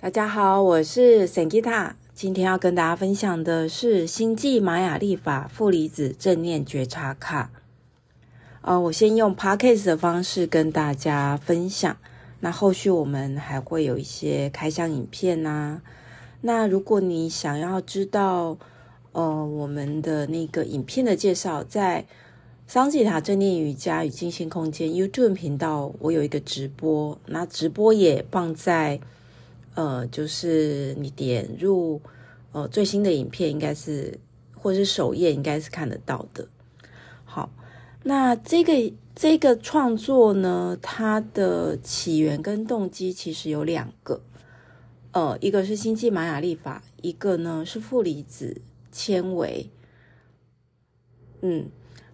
大家好，我是桑吉塔今天要跟大家分享的是星际玛雅历法负离子正念觉察卡。呃，我先用 Podcast 的方式跟大家分享，那后续我们还会有一些开箱影片呐、那如果你想要知道，呃，我们的那个影片的介绍，在桑吉塔正念瑜伽与静心空间 YouTube 频道，我有一个直播，那直播也放在。呃，就是你点入呃最新的影片，应该是或是首页，应该是看得到的。好，那这个这个创作呢，它的起源跟动机其实有两个，呃，一个是星际玛雅历法，一个呢是负离子纤维。嗯，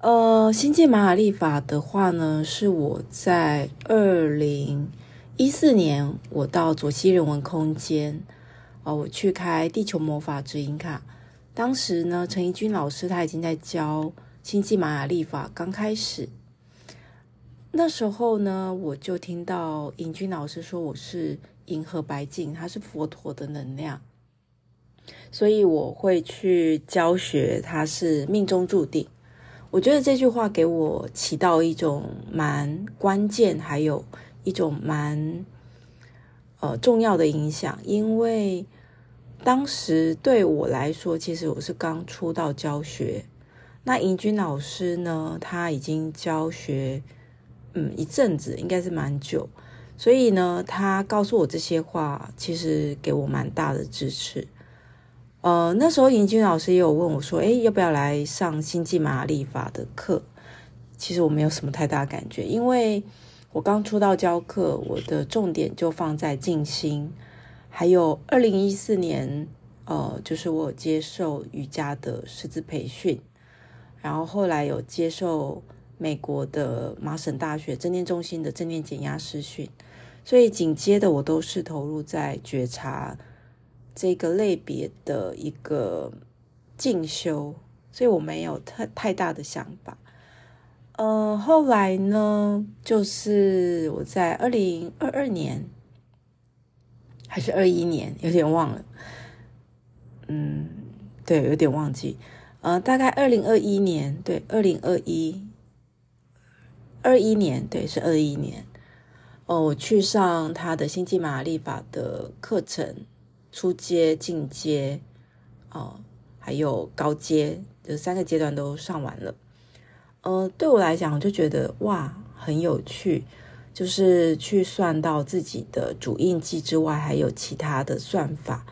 呃，星际玛雅历法的话呢，是我在二零。一四年，我到左西人文空间，哦，我去开地球魔法指引卡。当时呢，陈怡君老师他已经在教星际玛雅历法，刚开始。那时候呢，我就听到尹君老师说我是银河白镜，他是佛陀的能量，所以我会去教学，他是命中注定。我觉得这句话给我起到一种蛮关键，还有。一种蛮呃重要的影响，因为当时对我来说，其实我是刚出道教学。那尹军老师呢，他已经教学嗯一阵子，应该是蛮久，所以呢，他告诉我这些话，其实给我蛮大的支持。呃，那时候尹军老师也有问我说：“诶，要不要来上星际玛雅历法的课？”其实我没有什么太大感觉，因为。我刚出道教课，我的重点就放在静心，还有二零一四年，呃，就是我接受瑜伽的师资培训，然后后来有接受美国的麻省大学正念中心的正念减压师训，所以紧接着我都是投入在觉察这个类别的一个进修，所以我没有太太大的想法。呃，后来呢，就是我在二零二二年还是二一年，有点忘了。嗯，对，有点忘记。呃，大概二零二一年，对，二零二一，二一年，对，是二一年。哦，我去上他的星际玛雅历法的课程，初阶、进阶，哦，还有高阶，这三个阶段都上完了。呃，对我来讲，我就觉得哇，很有趣，就是去算到自己的主印记之外，还有其他的算法。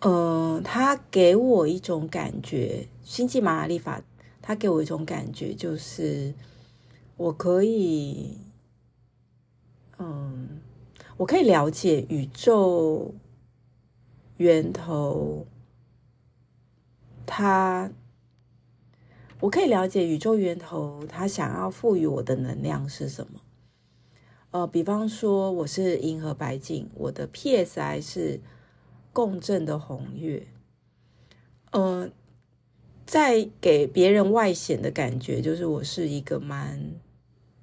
呃，他给我一种感觉，星际玛雅历法，他给我一种感觉，就是我可以，嗯，我可以了解宇宙源头，它。我可以了解宇宙源头，他想要赋予我的能量是什么？呃，比方说我是银河白镜，我的 PSI 是共振的红月。呃，在给别人外显的感觉，就是我是一个蛮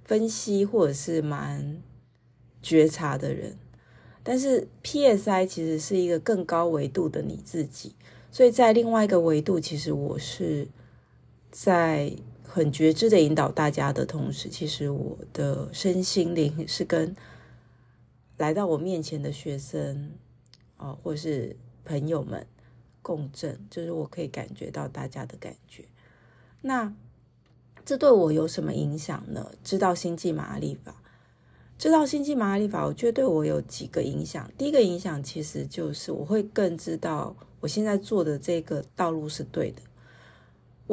分析或者是蛮觉察的人，但是 PSI 其实是一个更高维度的你自己，所以在另外一个维度，其实我是。在很觉知的引导大家的同时，其实我的身心灵是跟来到我面前的学生啊，或是朋友们共振，就是我可以感觉到大家的感觉。那这对我有什么影响呢？知道星际玛雅历法，知道星际玛雅历法，我觉得对我有几个影响。第一个影响其实就是我会更知道我现在做的这个道路是对的。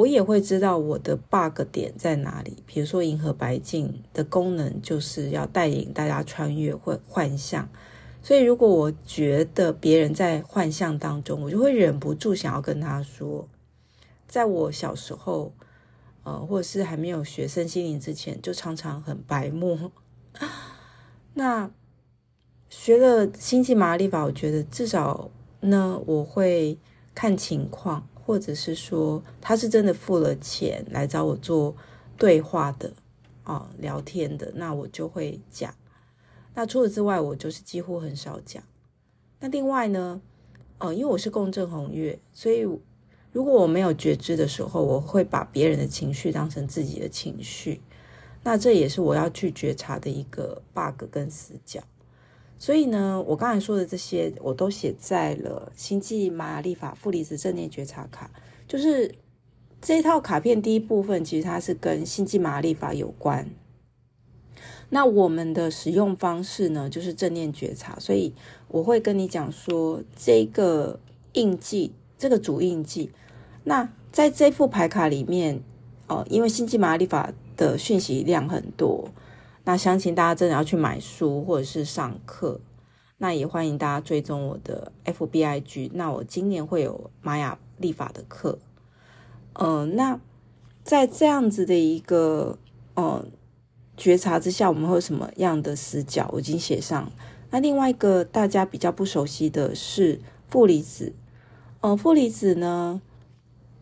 我也会知道我的 bug 点在哪里。比如说，银河白镜的功能就是要带领大家穿越或幻象，所以如果我觉得别人在幻象当中，我就会忍不住想要跟他说，在我小时候，呃，或者是还没有学身心灵之前，就常常很白目。那学了星际玛雅历法，我觉得至少呢，我会看情况。或者是说他是真的付了钱来找我做对话的啊，聊天的，那我就会讲。那除此之外，我就是几乎很少讲。那另外呢，呃，因为我是共振红月，所以如果我没有觉知的时候，我会把别人的情绪当成自己的情绪。那这也是我要去觉察的一个 bug 跟死角。所以呢，我刚才说的这些，我都写在了星际玛雅历法负离子正念觉察卡，就是这一套卡片第一部分，其实它是跟星际玛雅历法有关。那我们的使用方式呢，就是正念觉察，所以我会跟你讲说，这个印记，这个主印记。那在这副牌卡里面，呃，因为星际玛雅历法的讯息量很多，那相信大家真的要去买书或者是上课。那也欢迎大家追踪我的 FBIG。那我今年会有玛雅历法的课。嗯、呃，那在这样子的一个，呃。觉察之下，我们会有什么样的死角？我已经写上。那另外一个大家比较不熟悉的是负离子。呃，负离子呢，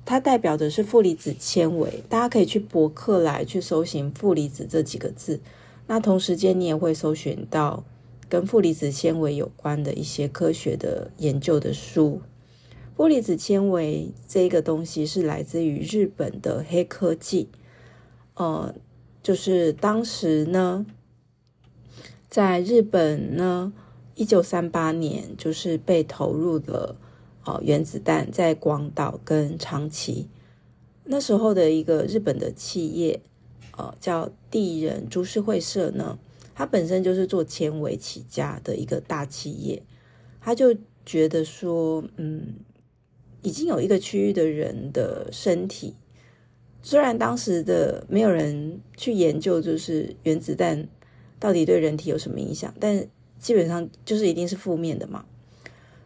它代表的是负离子纤维。大家可以去博客来去搜寻“负离子”这几个字。那同时间，你也会搜寻到跟负离子纤维有关的一些科学的研究的书。负离子纤维这个东西是来自于日本的黑科技。呃。就是当时呢，在日本呢，一九三八年，就是被投入了哦原子弹在广岛跟长崎，那时候的一个日本的企业，呃，叫地人株式会社呢，它本身就是做纤维起家的一个大企业，他就觉得说，嗯，已经有一个区域的人的身体。虽然当时的没有人去研究，就是原子弹到底对人体有什么影响，但基本上就是一定是负面的嘛。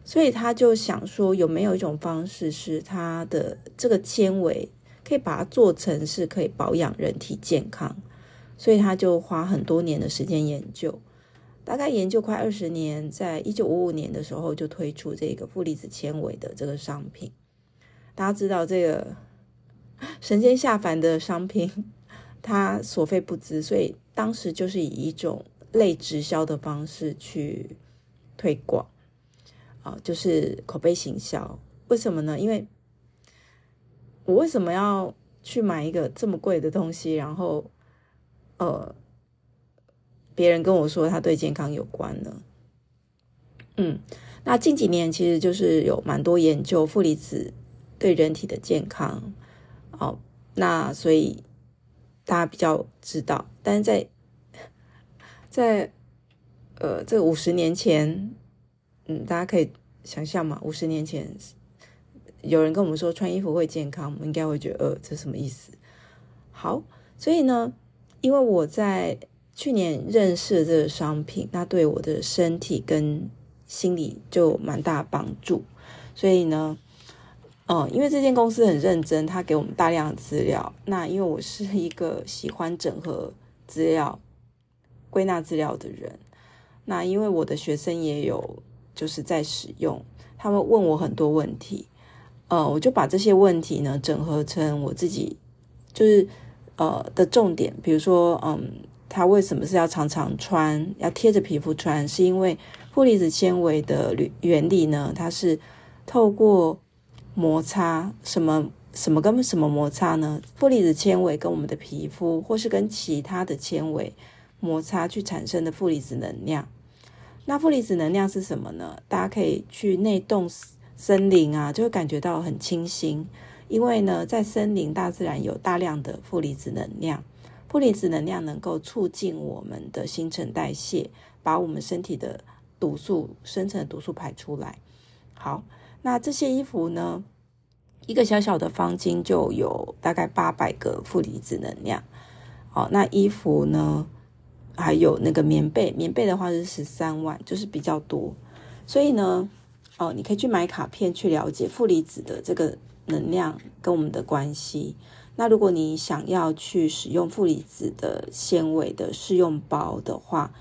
所以他就想说，有没有一种方式是他的这个纤维可以把它做成是可以保养人体健康？所以他就花很多年的时间研究，大概研究快二十年，在一九五五年的时候就推出这个负离子纤维的这个商品。大家知道这个。神仙下凡的商品，它所费不貲，所以当时就是以一种类直销的方式去推广，啊，就是口碑行销。为什么呢？因为我为什么要去买一个这么贵的东西？然后，呃，别人跟我说它对健康有关呢？嗯，那近几年其实就是有蛮多研究负离子对人体的健康。哦，那所以大家比较知道，但是在在呃这五十年前，嗯，大家可以想象嘛，五十年前有人跟我们说穿衣服会健康，我们应该会觉得呃这什么意思？好，所以呢，因为我在去年认识这个商品，那对我的身体跟心理就蛮大帮助，所以呢。嗯，因为这间公司很认真，他给我们大量的资料。那因为我是一个喜欢整合资料、归纳资料的人，那因为我的学生也有就是在使用，他们问我很多问题，呃，我就把这些问题呢整合成我自己就是呃的重点，比如说，嗯，他为什么是要常常穿，要贴着皮肤穿？是因为负离子纤维的原理呢，它是透过摩擦什么什么跟什么摩擦呢？负离子纤维跟我们的皮肤，或是跟其他的纤维摩擦去产生的负离子能量。那负离子能量是什么呢？大家可以去内洞森林啊，就会感觉到很清新。因为呢，在森林大自然有大量的负离子能量，负离子能量能够促进我们的新陈代谢，把我们身体的毒素生成的毒素排出来。好。那这些衣服呢，一个小小的方巾就有大概八百个负离子能量。好，那衣服呢，还有那个棉被，棉被的话是十三万，就是比较多。所以呢，哦，你可以去买卡片去了解负离子的这个能量跟我们的关系。那如果你想要去使用负离子的纤维的试用包的话，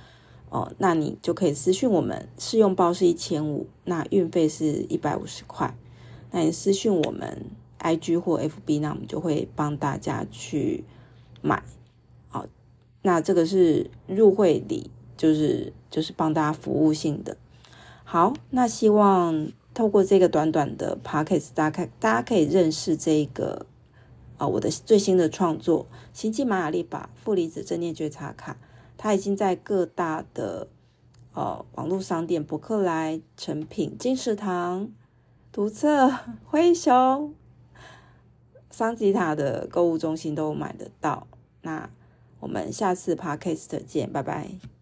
哦，那你就可以私讯我们，试用包是一千五，那运费是一百五十块。那你私讯我们 IG 或 FB，那我们就会帮大家去买。好，那这个是入会礼，就是就是帮大家服务性的。好，那希望透过这个短短的 podcast，大家大家可以认识这个啊、我的最新的创作《星际玛雅历法负离子正念觉察卡》，它已经在各大的呃网络商店，博客来、成品、金石堂、读册、灰熊、桑吉塔的购物中心都买得到。那我们下次 podcast 见，拜拜。